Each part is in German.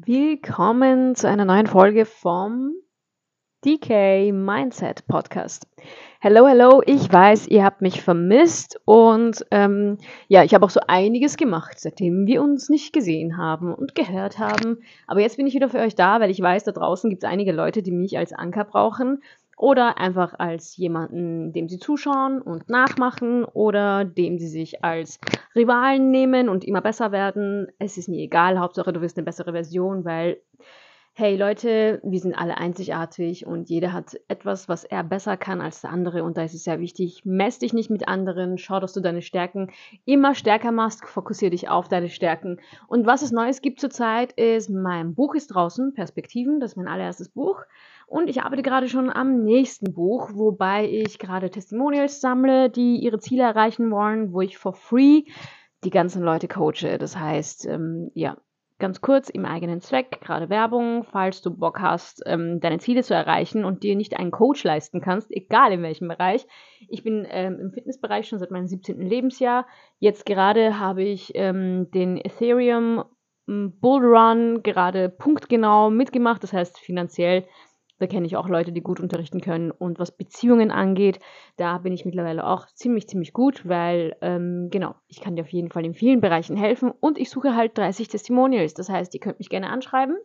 Willkommen zu einer neuen Folge vom DK Mindset Podcast. Hello, hello, ich weiß, ihr habt mich vermisst und ähm, ja, ich habe auch so einiges gemacht, seitdem wir uns nicht gesehen haben und gehört haben. Aber jetzt bin ich wieder für euch da, weil ich weiß, da draußen gibt es einige Leute, die mich als Anker brauchen oder einfach als jemanden, dem sie zuschauen und nachmachen oder dem sie sich als Rivalen nehmen und immer besser werden. Es ist mir egal, Hauptsache du wirst eine bessere Version, weil hey Leute, wir sind alle einzigartig und jeder hat etwas, was er besser kann als der andere und da ist es sehr wichtig, mess dich nicht mit anderen, schau, dass du deine Stärken immer stärker machst, fokussiere dich auf deine Stärken. Und was es Neues gibt zurzeit ist, mein Buch ist draußen, Perspektiven, das ist mein allererstes Buch. Und ich arbeite gerade schon am nächsten Buch, wobei ich gerade Testimonials sammle, die ihre Ziele erreichen wollen, wo ich for free die ganzen Leute coache. Das heißt, ähm, ja, ganz kurz im eigenen Zweck, gerade Werbung, falls du Bock hast, ähm, deine Ziele zu erreichen und dir nicht einen Coach leisten kannst, egal in welchem Bereich. Ich bin ähm, im Fitnessbereich schon seit meinem 17. Lebensjahr. Jetzt gerade habe ich ähm, den Ethereum Bull Run gerade punktgenau mitgemacht. Das heißt, finanziell da kenne ich auch Leute, die gut unterrichten können. Und was Beziehungen angeht, da bin ich mittlerweile auch ziemlich, ziemlich gut, weil, ähm, genau, ich kann dir auf jeden Fall in vielen Bereichen helfen. Und ich suche halt 30 Testimonials. Das heißt, ihr könnt mich gerne anschreiben.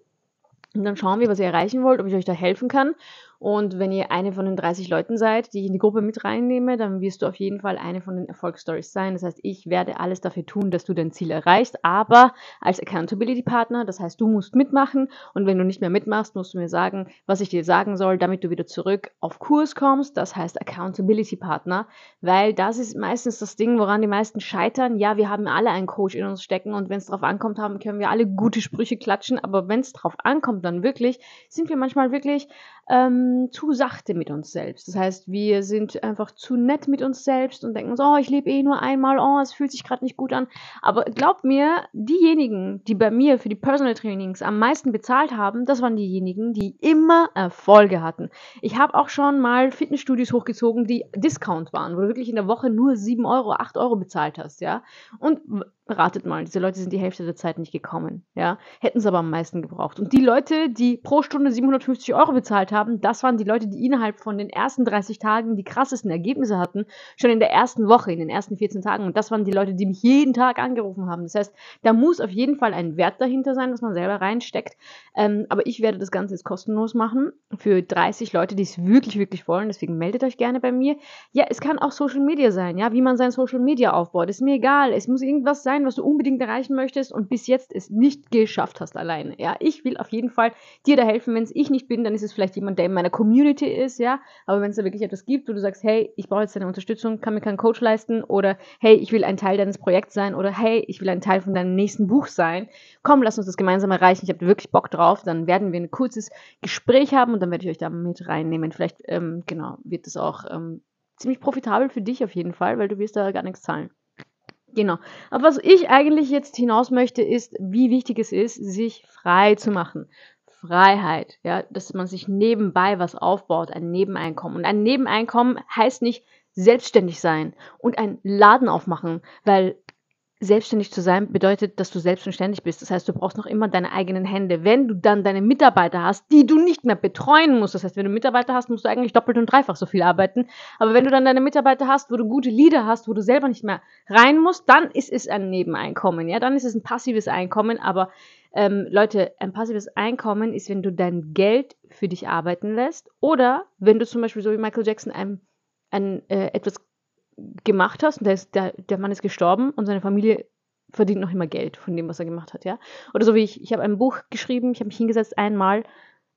Und dann schauen wir, was ihr erreichen wollt, ob ich euch da helfen kann. Und wenn ihr eine von den 30 Leuten seid, die ich in die Gruppe mit reinnehme, dann wirst du auf jeden Fall eine von den Erfolgsstories sein. Das heißt, ich werde alles dafür tun, dass du dein Ziel erreichst, aber als Accountability Partner, das heißt, du musst mitmachen und wenn du nicht mehr mitmachst, musst du mir sagen, was ich dir sagen soll, damit du wieder zurück auf Kurs kommst. Das heißt Accountability Partner, weil das ist meistens das Ding, woran die meisten scheitern. Ja, wir haben alle einen Coach in uns stecken und wenn es drauf ankommt, haben, können wir alle gute Sprüche klatschen, aber wenn es drauf ankommt, dann wirklich, sind wir manchmal wirklich ähm, zu sachte mit uns selbst. Das heißt, wir sind einfach zu nett mit uns selbst und denken so, oh, ich lebe eh nur einmal, oh, es fühlt sich gerade nicht gut an. Aber glaubt mir, diejenigen, die bei mir für die Personal Trainings am meisten bezahlt haben, das waren diejenigen, die immer Erfolge hatten. Ich habe auch schon mal Fitnessstudios hochgezogen, die Discount waren, wo du wirklich in der Woche nur 7 Euro, 8 Euro bezahlt hast, ja. Und ratet mal, diese Leute sind die Hälfte der Zeit nicht gekommen, ja, hätten es aber am meisten gebraucht. Und die Leute, die pro Stunde 750 Euro bezahlt haben, das waren die Leute, die innerhalb von den ersten 30 Tagen die krassesten Ergebnisse hatten, schon in der ersten Woche, in den ersten 14 Tagen. Und das waren die Leute, die mich jeden Tag angerufen haben. Das heißt, da muss auf jeden Fall ein Wert dahinter sein, dass man selber reinsteckt. Ähm, aber ich werde das Ganze jetzt kostenlos machen für 30 Leute, die es wirklich, wirklich wollen. Deswegen meldet euch gerne bei mir. Ja, es kann auch Social Media sein, ja, wie man sein Social Media aufbaut. Ist mir egal. Es muss irgendwas sein, was du unbedingt erreichen möchtest und bis jetzt es nicht geschafft hast alleine. Ja, ich will auf jeden Fall dir da helfen. Wenn es ich nicht bin, dann ist es vielleicht jemand, der in meiner Community ist, ja. Aber wenn es da wirklich etwas gibt, wo du sagst, hey, ich brauche jetzt deine Unterstützung, kann mir keinen Coach leisten oder hey, ich will ein Teil deines Projekts sein oder hey, ich will ein Teil von deinem nächsten Buch sein, komm, lass uns das gemeinsam erreichen. Ich habe wirklich Bock drauf. Dann werden wir ein kurzes Gespräch haben und dann werde ich euch da mit reinnehmen. Vielleicht, ähm, genau, wird das auch ähm, ziemlich profitabel für dich auf jeden Fall, weil du wirst da gar nichts zahlen. Genau. Aber was ich eigentlich jetzt hinaus möchte, ist, wie wichtig es ist, sich frei zu machen. Freiheit, ja, dass man sich nebenbei was aufbaut, ein Nebeneinkommen. Und ein Nebeneinkommen heißt nicht selbstständig sein und einen Laden aufmachen, weil selbstständig zu sein bedeutet, dass du selbstständig bist. Das heißt, du brauchst noch immer deine eigenen Hände. Wenn du dann deine Mitarbeiter hast, die du nicht mehr betreuen musst, das heißt, wenn du Mitarbeiter hast, musst du eigentlich doppelt und dreifach so viel arbeiten. Aber wenn du dann deine Mitarbeiter hast, wo du gute Leader hast, wo du selber nicht mehr rein musst, dann ist es ein Nebeneinkommen. Ja, dann ist es ein passives Einkommen. Aber ähm, Leute, ein passives Einkommen ist, wenn du dein Geld für dich arbeiten lässt oder wenn du zum Beispiel so wie Michael Jackson ein, ein äh, etwas gemacht hast und der, ist, der, der Mann ist gestorben und seine Familie verdient noch immer Geld von dem, was er gemacht hat, ja. Oder so wie ich, ich habe ein Buch geschrieben, ich habe mich hingesetzt einmal,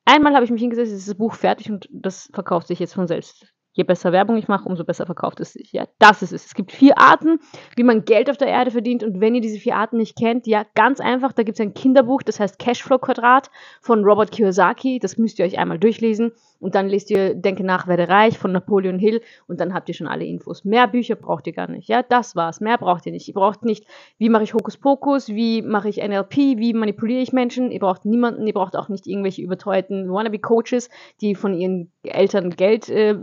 einmal habe ich mich hingesetzt, ist das Buch fertig und das verkauft sich jetzt von selbst je besser Werbung ich mache, umso besser verkauft es sich. Ja, das ist es. Es gibt vier Arten, wie man Geld auf der Erde verdient. Und wenn ihr diese vier Arten nicht kennt, ja, ganz einfach, da gibt es ein Kinderbuch, das heißt Cashflow-Quadrat von Robert Kiyosaki. Das müsst ihr euch einmal durchlesen. Und dann lest ihr Denke nach, werde reich von Napoleon Hill. Und dann habt ihr schon alle Infos. Mehr Bücher braucht ihr gar nicht. Ja, das war's. Mehr braucht ihr nicht. Ihr braucht nicht, wie mache ich Hokuspokus, wie mache ich NLP, wie manipuliere ich Menschen. Ihr braucht niemanden, ihr braucht auch nicht irgendwelche überteuerten Wannabe-Coaches, die von ihren Eltern Geld äh,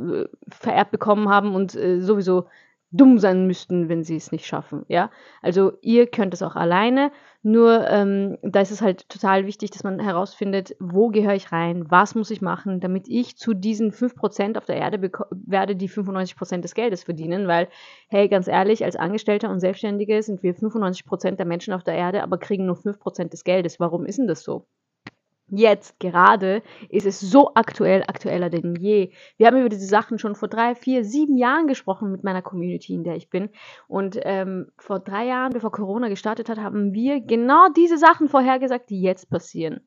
vererbt bekommen haben und äh, sowieso dumm sein müssten, wenn sie es nicht schaffen. Ja, also ihr könnt es auch alleine. Nur ähm, da ist es halt total wichtig, dass man herausfindet, wo gehöre ich rein, was muss ich machen, damit ich zu diesen 5% auf der Erde werde, die 95% des Geldes verdienen. Weil, hey, ganz ehrlich, als Angestellter und Selbstständige sind wir 95% der Menschen auf der Erde, aber kriegen nur 5% des Geldes. Warum ist denn das so? Jetzt gerade ist es so aktuell, aktueller denn je. Wir haben über diese Sachen schon vor drei, vier, sieben Jahren gesprochen mit meiner Community, in der ich bin. Und ähm, vor drei Jahren, bevor Corona gestartet hat, haben wir genau diese Sachen vorhergesagt, die jetzt passieren.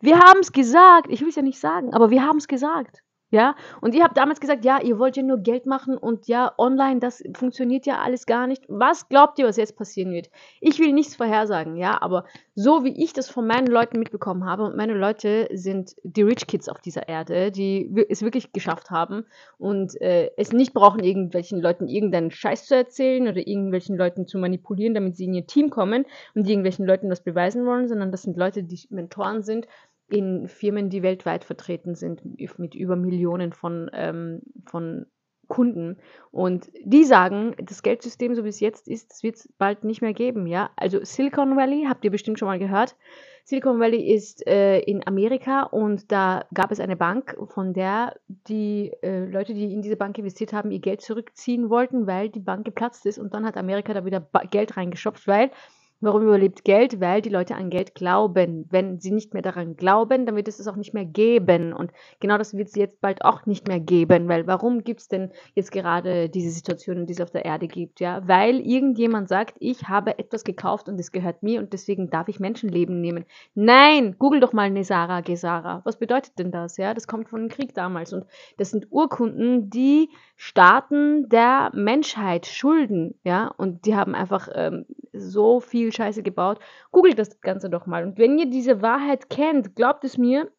Wir haben es gesagt, ich will es ja nicht sagen, aber wir haben es gesagt. Ja, und ihr habt damals gesagt, ja, ihr wollt ja nur Geld machen und ja, online, das funktioniert ja alles gar nicht. Was glaubt ihr, was jetzt passieren wird? Ich will nichts vorhersagen, ja, aber so wie ich das von meinen Leuten mitbekommen habe, und meine Leute sind die Rich Kids auf dieser Erde, die es wirklich geschafft haben und äh, es nicht brauchen, irgendwelchen Leuten irgendeinen Scheiß zu erzählen oder irgendwelchen Leuten zu manipulieren, damit sie in ihr Team kommen und irgendwelchen Leuten was beweisen wollen, sondern das sind Leute, die Mentoren sind in Firmen, die weltweit vertreten sind, mit über Millionen von, ähm, von Kunden. Und die sagen, das Geldsystem, so wie es jetzt ist, wird es bald nicht mehr geben. Ja? Also Silicon Valley, habt ihr bestimmt schon mal gehört. Silicon Valley ist äh, in Amerika und da gab es eine Bank, von der die äh, Leute, die in diese Bank investiert haben, ihr Geld zurückziehen wollten, weil die Bank geplatzt ist. Und dann hat Amerika da wieder Geld reingeschopft, weil Warum überlebt Geld? Weil die Leute an Geld glauben. Wenn sie nicht mehr daran glauben, dann wird es es auch nicht mehr geben. Und genau das wird es jetzt bald auch nicht mehr geben. Weil warum gibt es denn jetzt gerade diese Situationen, die es auf der Erde gibt? Ja, weil irgendjemand sagt, ich habe etwas gekauft und es gehört mir und deswegen darf ich Menschenleben nehmen. Nein, google doch mal Nesara Gesara. Was bedeutet denn das? Ja, das kommt von dem Krieg damals und das sind Urkunden, die Staaten der Menschheit schulden. Ja, und die haben einfach ähm, so viel Scheiße gebaut. Googelt das Ganze doch mal. Und wenn ihr diese Wahrheit kennt, glaubt es mir,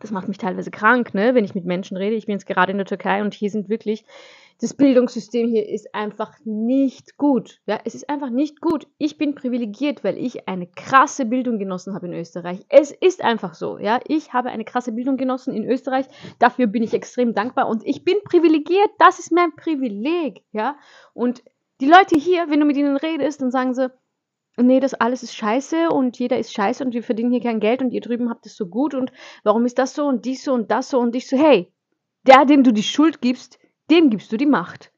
das macht mich teilweise krank, ne, wenn ich mit Menschen rede. Ich bin jetzt gerade in der Türkei und hier sind wirklich, das Bildungssystem hier ist einfach nicht gut. Ja, es ist einfach nicht gut. Ich bin privilegiert, weil ich eine krasse Bildung genossen habe in Österreich. Es ist einfach so. Ja, ich habe eine krasse Bildung genossen in Österreich. Dafür bin ich extrem dankbar und ich bin privilegiert. Das ist mein Privileg. Ja, und die Leute hier, wenn du mit ihnen redest, dann sagen sie, nee, das alles ist scheiße und jeder ist scheiße und wir verdienen hier kein Geld und ihr drüben habt es so gut und warum ist das so und dies so und das so und ich so, hey, der, dem du die Schuld gibst, dem gibst du die Macht.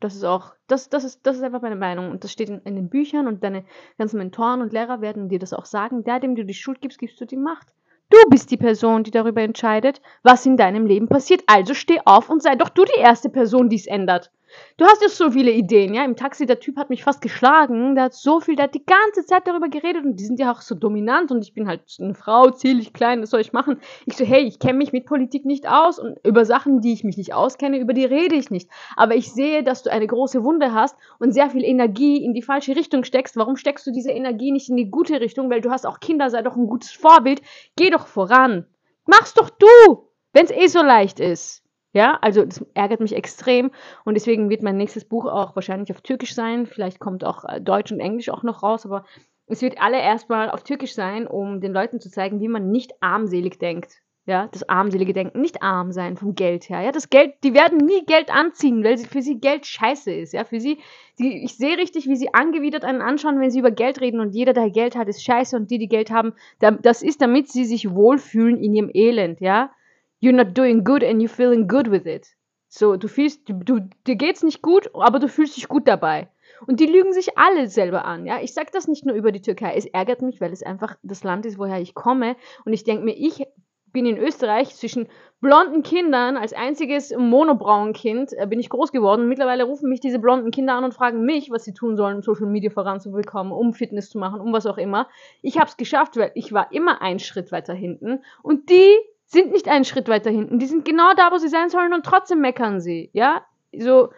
Das ist auch, das, das, ist, das ist einfach meine Meinung. Und das steht in, in den Büchern und deine ganzen Mentoren und Lehrer werden dir das auch sagen. Der, dem du die Schuld gibst, gibst du die Macht. Du bist die Person, die darüber entscheidet, was in deinem Leben passiert. Also steh auf und sei doch du die erste Person, die es ändert. Du hast jetzt so viele Ideen, ja. Im Taxi, der Typ hat mich fast geschlagen. Der hat so viel, der hat die ganze Zeit darüber geredet und die sind ja auch so dominant und ich bin halt eine Frau, zierlich klein, was soll ich machen? Ich so, hey, ich kenne mich mit Politik nicht aus und über Sachen, die ich mich nicht auskenne, über die rede ich nicht. Aber ich sehe, dass du eine große Wunde hast und sehr viel Energie in die falsche Richtung steckst. Warum steckst du diese Energie nicht in die gute Richtung? Weil du hast auch Kinder, sei doch ein gutes Vorbild. Geh doch voran. Mach's doch du, wenn's eh so leicht ist. Ja, also das ärgert mich extrem und deswegen wird mein nächstes Buch auch wahrscheinlich auf Türkisch sein. Vielleicht kommt auch äh, Deutsch und Englisch auch noch raus, aber es wird alle erstmal auf Türkisch sein, um den Leuten zu zeigen, wie man nicht armselig denkt. Ja, das armselige Denken, nicht arm sein vom Geld her. Ja, das Geld, die werden nie Geld anziehen, weil für sie Geld scheiße ist. Ja, für sie, die, ich sehe richtig, wie sie angewidert einen anschauen, wenn sie über Geld reden und jeder, der Geld hat, ist scheiße und die, die Geld haben, das ist, damit sie sich wohlfühlen in ihrem Elend. Ja, you're not doing good and you're feeling good with it. So, du fühlst, du, du, dir geht's nicht gut, aber du fühlst dich gut dabei. Und die lügen sich alle selber an, ja. Ich sag das nicht nur über die Türkei. Es ärgert mich, weil es einfach das Land ist, woher ich komme. Und ich denke mir, ich bin in Österreich zwischen blonden Kindern, als einziges Monobraunkind, äh, bin ich groß geworden. Mittlerweile rufen mich diese blonden Kinder an und fragen mich, was sie tun sollen, um Social Media voranzubekommen, um Fitness zu machen, um was auch immer. Ich habe es geschafft, weil ich war immer einen Schritt weiter hinten. Und die sind nicht einen Schritt weiter hinten. Die sind genau da, wo sie sein sollen und trotzdem meckern sie. Ja, so,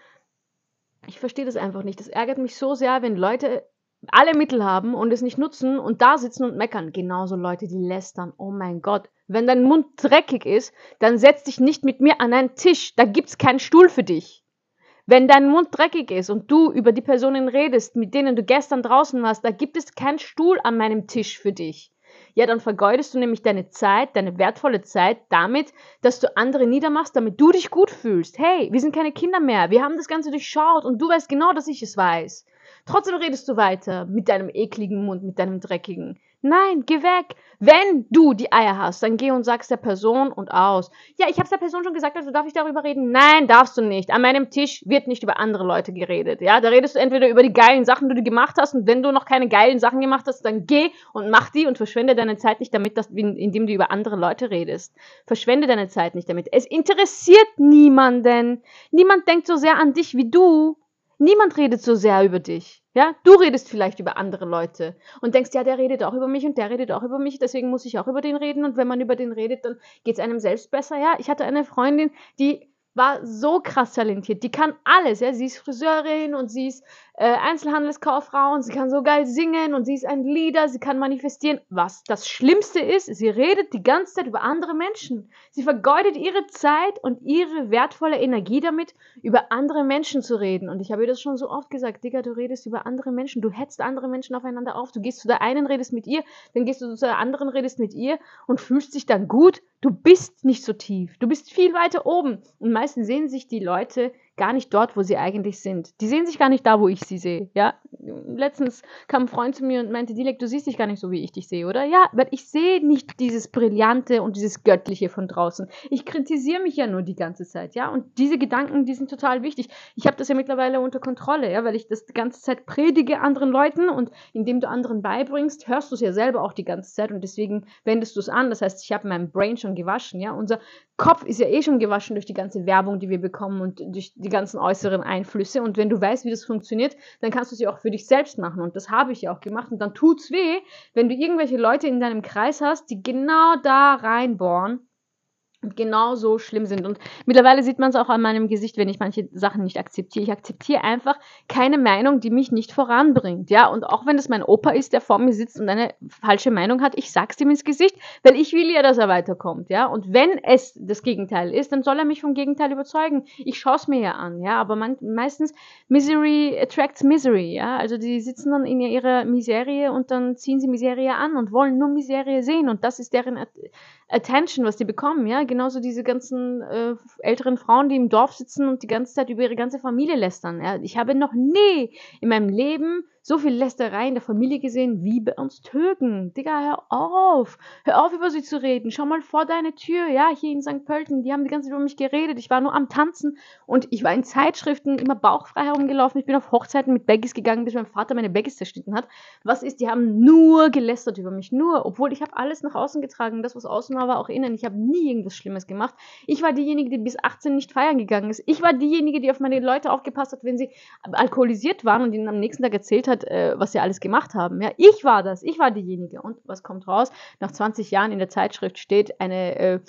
ich verstehe das einfach nicht. Das ärgert mich so sehr, wenn Leute alle Mittel haben und es nicht nutzen und da sitzen und meckern. Genauso Leute, die lästern. Oh mein Gott. Wenn dein Mund dreckig ist, dann setz dich nicht mit mir an einen Tisch. Da gibt's keinen Stuhl für dich. Wenn dein Mund dreckig ist und du über die Personen redest, mit denen du gestern draußen warst, da gibt es keinen Stuhl an meinem Tisch für dich. Ja, dann vergeudest du nämlich deine Zeit, deine wertvolle Zeit damit, dass du andere niedermachst, damit du dich gut fühlst. Hey, wir sind keine Kinder mehr. Wir haben das Ganze durchschaut und du weißt genau, dass ich es weiß. Trotzdem redest du weiter mit deinem ekligen Mund, mit deinem dreckigen. Nein, geh weg. Wenn du die Eier hast, dann geh und sag's der Person und aus. Ja, ich hab's der Person schon gesagt, also darf ich darüber reden? Nein, darfst du nicht. An meinem Tisch wird nicht über andere Leute geredet. Ja, da redest du entweder über die geilen Sachen, die du gemacht hast, und wenn du noch keine geilen Sachen gemacht hast, dann geh und mach die und verschwende deine Zeit nicht damit, dass, indem du über andere Leute redest. Verschwende deine Zeit nicht damit. Es interessiert niemanden. Niemand denkt so sehr an dich wie du. Niemand redet so sehr über dich. Ja, du redest vielleicht über andere Leute und denkst, ja, der redet auch über mich und der redet auch über mich, deswegen muss ich auch über den reden. Und wenn man über den redet, dann geht es einem selbst besser. Ja, ich hatte eine Freundin, die war so krass talentiert. Die kann alles. Ja? Sie ist Friseurin und sie ist äh, Einzelhandelskauffrau und sie kann so geil singen und sie ist ein Leader, sie kann manifestieren. Was das Schlimmste ist, sie redet die ganze Zeit über andere Menschen. Sie vergeudet ihre Zeit und ihre wertvolle Energie damit, über andere Menschen zu reden. Und ich habe ihr das schon so oft gesagt, Digga, du redest über andere Menschen, du hetzt andere Menschen aufeinander auf. Du gehst zu der einen, redest mit ihr, dann gehst du zu der anderen, redest mit ihr und fühlst dich dann gut Du bist nicht so tief. Du bist viel weiter oben. Und meistens sehen sich die Leute gar nicht dort, wo sie eigentlich sind. Die sehen sich gar nicht da, wo ich sie sehe. Ja, letztens kam ein Freund zu mir und meinte, Dilek, du siehst dich gar nicht so, wie ich dich sehe, oder? Ja, weil ich sehe nicht dieses Brillante und dieses Göttliche von draußen. Ich kritisiere mich ja nur die ganze Zeit, ja. Und diese Gedanken, die sind total wichtig. Ich habe das ja mittlerweile unter Kontrolle, ja, weil ich das die ganze Zeit predige anderen Leuten und indem du anderen beibringst, hörst du es ja selber auch die ganze Zeit und deswegen wendest du es an. Das heißt, ich habe meinen Brain schon gewaschen, ja. Unser Kopf ist ja eh schon gewaschen durch die ganze Werbung, die wir bekommen und durch die ganzen äußeren Einflüsse. Und wenn du weißt, wie das funktioniert, dann kannst du ja auch für dich selbst machen. Und das habe ich ja auch gemacht. Und dann tut's weh, wenn du irgendwelche Leute in deinem Kreis hast, die genau da reinbohren genau so schlimm sind. Und mittlerweile sieht man es auch an meinem Gesicht, wenn ich manche Sachen nicht akzeptiere. Ich akzeptiere einfach keine Meinung, die mich nicht voranbringt. Ja, und auch wenn es mein Opa ist, der vor mir sitzt und eine falsche Meinung hat, ich sag's ihm ins Gesicht, weil ich will ja, dass er weiterkommt. Ja, und wenn es das Gegenteil ist, dann soll er mich vom Gegenteil überzeugen. Ich schaue es mir ja an. Ja, aber man, meistens Misery attracts Misery. Ja, also die sitzen dann in ihrer Miserie und dann ziehen sie Miserie an und wollen nur Miserie sehen und das ist deren Attention, was die bekommen, ja, genauso diese ganzen äh, älteren Frauen, die im Dorf sitzen und die ganze Zeit über ihre ganze Familie lästern. Ja. Ich habe noch nie in meinem Leben so viel Lästerei in der Familie gesehen wie bei uns Türken. Digga, hör auf. Hör auf, über sie zu reden. Schau mal vor deine Tür, ja, hier in St. Pölten. Die haben die ganze Zeit über mich geredet. Ich war nur am Tanzen und ich war in Zeitschriften immer bauchfrei herumgelaufen. Ich bin auf Hochzeiten mit Baggies gegangen, bis mein Vater meine Baggies zerschnitten hat. Was ist, die haben nur gelästert über mich. Nur, obwohl ich habe alles nach außen getragen. Das, was außen war, war auch innen. Ich habe nie irgendwas Schlimmes gemacht. Ich war diejenige, die bis 18 nicht feiern gegangen ist. Ich war diejenige, die auf meine Leute aufgepasst hat, wenn sie alkoholisiert waren und ihnen am nächsten Tag erzählt hat, hat, äh, was sie alles gemacht haben. Ja, ich war das, ich war diejenige. Und was kommt raus? Nach 20 Jahren in der Zeitschrift steht eine äh,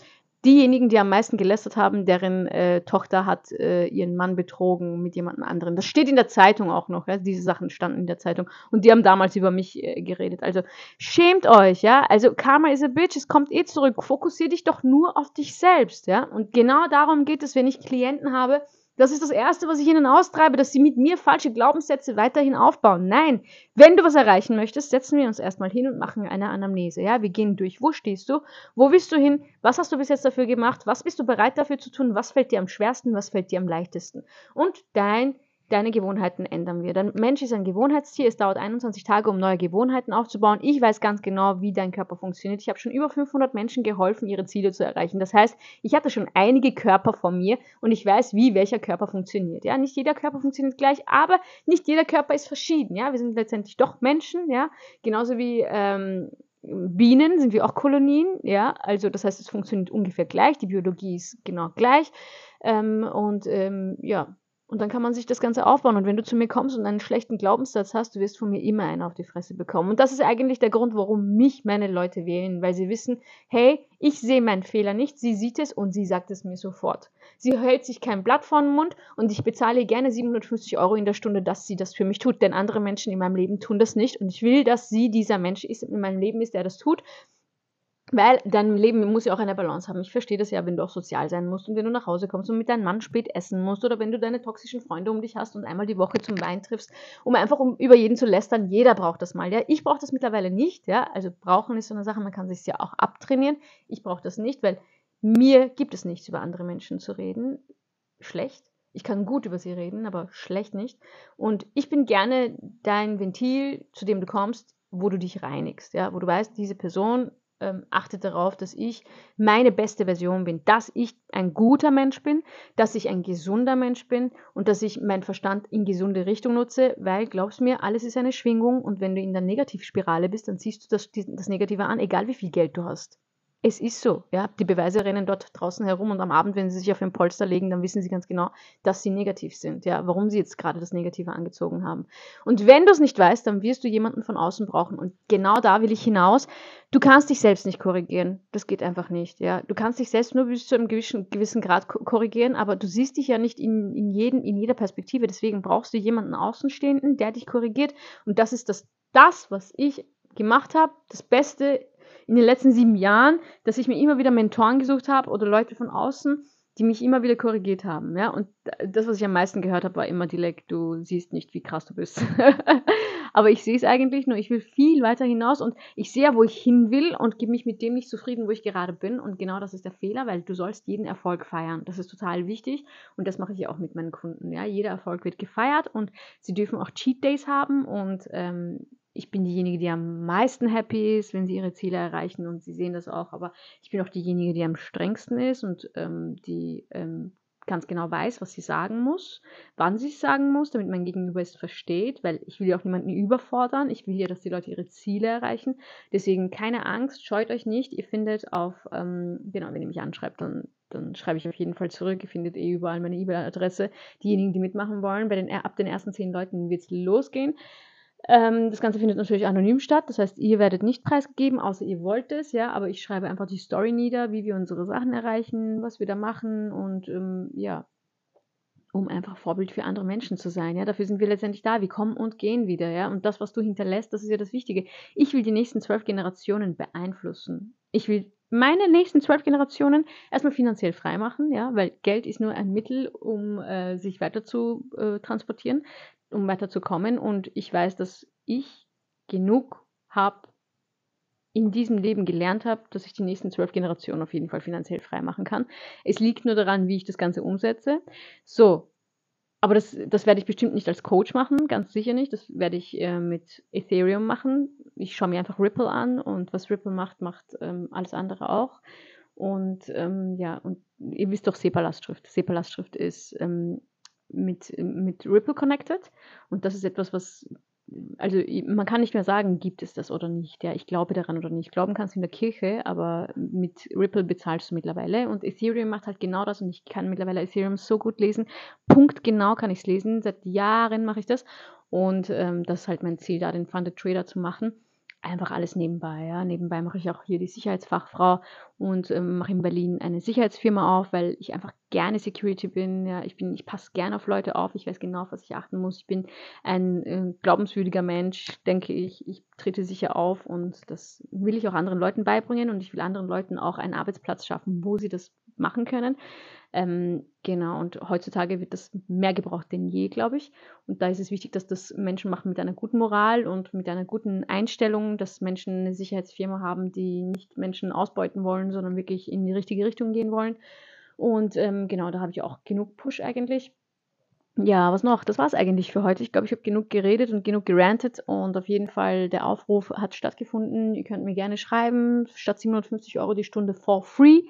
diejenigen, die am meisten gelästert haben, deren äh, Tochter hat äh, ihren Mann betrogen mit jemand anderen. Das steht in der Zeitung auch noch, ja? diese Sachen standen in der Zeitung. Und die haben damals über mich äh, geredet. Also schämt euch, ja. Also Karma is a bitch, es kommt eh zurück. Fokussier dich doch nur auf dich selbst, ja. Und genau darum geht es, wenn ich Klienten habe, das ist das Erste, was ich ihnen austreibe, dass sie mit mir falsche Glaubenssätze weiterhin aufbauen. Nein, wenn du was erreichen möchtest, setzen wir uns erstmal hin und machen eine Anamnese. Ja, wir gehen durch. Wo stehst du? Wo willst du hin? Was hast du bis jetzt dafür gemacht? Was bist du bereit dafür zu tun? Was fällt dir am schwersten? Was fällt dir am leichtesten? Und dein deine Gewohnheiten ändern wir. Der Mensch ist ein Gewohnheitstier. Es dauert 21 Tage, um neue Gewohnheiten aufzubauen. Ich weiß ganz genau, wie dein Körper funktioniert. Ich habe schon über 500 Menschen geholfen, ihre Ziele zu erreichen. Das heißt, ich hatte schon einige Körper vor mir und ich weiß, wie welcher Körper funktioniert. Ja, nicht jeder Körper funktioniert gleich, aber nicht jeder Körper ist verschieden. Ja, wir sind letztendlich doch Menschen. Ja, genauso wie ähm, Bienen sind wir auch Kolonien, ja, also das heißt, es funktioniert ungefähr gleich, die Biologie ist genau gleich ähm, und ähm, ja, und dann kann man sich das Ganze aufbauen. Und wenn du zu mir kommst und einen schlechten Glaubenssatz hast, du wirst von mir immer einen auf die Fresse bekommen. Und das ist eigentlich der Grund, warum mich meine Leute wählen, weil sie wissen, hey, ich sehe meinen Fehler nicht, sie sieht es und sie sagt es mir sofort. Sie hält sich kein Blatt vor den Mund und ich bezahle gerne 750 Euro in der Stunde, dass sie das für mich tut. Denn andere Menschen in meinem Leben tun das nicht. Und ich will, dass sie dieser Mensch ist, in meinem Leben ist, der das tut Weil dein Leben muss ja auch eine Balance haben. Ich verstehe das ja, wenn du auch sozial sein musst und wenn du nach Hause kommst und mit deinem Mann spät essen musst oder wenn du deine toxischen Freunde um dich hast und einmal die Woche zum Wein triffst, um einfach um über jeden zu lästern. Jeder braucht das mal. Ja, ich brauche das mittlerweile nicht. Ja, also brauchen ist so eine Sache. Man kann sich ja auch abtrainieren. Ich brauche das nicht, weil mir gibt es nichts über andere Menschen zu reden. Schlecht. Ich kann gut über sie reden, aber schlecht nicht. Und ich bin gerne dein Ventil, zu dem du kommst, wo du dich reinigst, ja, wo du weißt, diese Person ähm, achtet darauf, dass ich meine beste Version bin, dass ich ein guter Mensch bin, dass ich ein gesunder Mensch bin und dass ich meinen Verstand in gesunde Richtung nutze, weil, glaubst mir, alles ist eine Schwingung und wenn du in der Negativspirale bist, dann siehst du das, das Negative an, egal wie viel Geld du hast. Es ist so, ja. Die Beweise rennen dort draußen herum und am Abend, wenn sie sich auf den Polster legen, dann wissen sie ganz genau, dass sie negativ sind, ja, warum sie jetzt gerade das Negative angezogen haben. Und wenn du es nicht weißt, dann wirst du jemanden von außen brauchen. Und genau da will ich hinaus. Du kannst dich selbst nicht korrigieren. Das geht einfach nicht, ja. Du kannst dich selbst nur bis zu einem gewissen, gewissen Grad korrigieren, aber du siehst dich ja nicht in, in, jeden, in jeder Perspektive. Deswegen brauchst du jemanden Außenstehenden, der dich korrigiert. Und das ist das, das was ich gemacht habe, das Beste in den letzten sieben Jahren, dass ich mir immer wieder Mentoren gesucht habe oder Leute von außen, die mich immer wieder korrigiert haben. Ja? Und das, was ich am meisten gehört habe, war immer Dilek, du siehst nicht, wie krass du bist. Aber ich sehe es eigentlich nur, ich will viel weiter hinaus und ich sehe, wo ich hin will und gebe mich mit dem nicht zufrieden, wo ich gerade bin. Und genau das ist der Fehler, weil du sollst jeden Erfolg feiern. Das ist total wichtig und das mache ich ja auch mit meinen Kunden. Ja? Jeder Erfolg wird gefeiert und sie dürfen auch Cheat Days haben und ähm, ich bin diejenige, die am meisten happy ist, wenn sie ihre Ziele erreichen und sie sehen das auch, aber ich bin auch diejenige, die am strengsten ist und ähm, die ähm, ganz genau weiß, was sie sagen muss, wann sie es sagen muss, damit mein Gegenüber es versteht, weil ich will ja auch niemanden überfordern, ich will ja, dass die Leute ihre Ziele erreichen. Deswegen keine Angst, scheut euch nicht. Ihr findet auf, ähm, genau, wenn ihr mich anschreibt, dann, dann schreibe ich auf jeden Fall zurück. Ihr findet eh überall meine E-Mail-Adresse. Diejenigen, die mitmachen wollen, bei den, ab den ersten zehn Leuten wird es losgehen. Ähm, das Ganze findet natürlich anonym statt, das heißt, ihr werdet nicht preisgegeben, außer ihr wollt es, ja, aber ich schreibe einfach die Story nieder, wie wir unsere Sachen erreichen, was wir da machen und ähm, ja, um einfach Vorbild für andere Menschen zu sein, ja, dafür sind wir letztendlich da, wir kommen und gehen wieder, ja, und das, was du hinterlässt, das ist ja das Wichtige. Ich will die nächsten zwölf Generationen beeinflussen. Ich will meine nächsten zwölf Generationen erstmal finanziell frei machen, ja, weil Geld ist nur ein Mittel, um äh, sich weiter zu äh, transportieren um weiterzukommen. Und ich weiß, dass ich genug habe, in diesem Leben gelernt habe, dass ich die nächsten zwölf Generationen auf jeden Fall finanziell frei machen kann. Es liegt nur daran, wie ich das Ganze umsetze. So, aber das, das werde ich bestimmt nicht als Coach machen, ganz sicher nicht. Das werde ich äh, mit Ethereum machen. Ich schaue mir einfach Ripple an und was Ripple macht, macht ähm, alles andere auch. Und ähm, ja, und ihr wisst doch SEPA-Lastschrift. SEPA-Lastschrift ist ähm, mit, mit Ripple connected. Und das ist etwas, was, also man kann nicht mehr sagen, gibt es das oder nicht. Ja, ich glaube daran oder nicht. Glauben kannst du in der Kirche, aber mit Ripple bezahlst du mittlerweile. Und Ethereum macht halt genau das und ich kann mittlerweile Ethereum so gut lesen. Punkt genau kann ich es lesen. Seit Jahren mache ich das. Und ähm, das ist halt mein Ziel, da den Funded Trader zu machen einfach alles nebenbei. Ja. Nebenbei mache ich auch hier die Sicherheitsfachfrau und ähm, mache in Berlin eine Sicherheitsfirma auf, weil ich einfach gerne Security bin. Ja. Ich bin, ich passe gerne auf Leute auf. Ich weiß genau, auf was ich achten muss. Ich bin ein äh, glaubenswürdiger Mensch, denke ich. Ich trete sicher auf und das will ich auch anderen Leuten beibringen und ich will anderen Leuten auch einen Arbeitsplatz schaffen, wo sie das machen können. Ähm, genau, und heutzutage wird das mehr gebraucht denn je, glaube ich. Und da ist es wichtig, dass das Menschen machen mit einer guten Moral und mit einer guten Einstellung, dass Menschen eine Sicherheitsfirma haben, die nicht Menschen ausbeuten wollen, sondern wirklich in die richtige Richtung gehen wollen. Und ähm, genau, da habe ich auch genug Push eigentlich. Ja, was noch? Das war es eigentlich für heute. Ich glaube, ich habe genug geredet und genug gerantet und auf jeden Fall der Aufruf hat stattgefunden. Ihr könnt mir gerne schreiben, statt 750 Euro die Stunde for free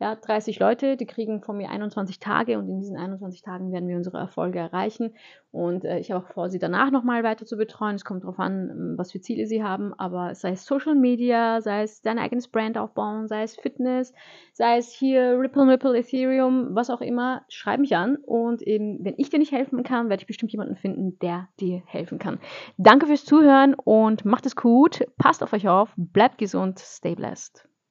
ja, 30 Leute, die kriegen von mir 21 Tage und in diesen 21 Tagen werden wir unsere Erfolge erreichen. Und äh, ich habe auch vor, sie danach nochmal weiter zu betreuen. Es kommt darauf an, ähm, was für Ziele sie haben, aber sei es Social Media, sei es dein eigenes Brand aufbauen, sei es Fitness, sei es hier Ripple, Ripple, Ethereum, was auch immer, schreib mich an und eben, wenn ich dir nicht helfen kann, werde ich bestimmt jemanden finden, der dir helfen kann. Danke fürs Zuhören und macht es gut, passt auf euch auf, bleibt gesund, stay blessed.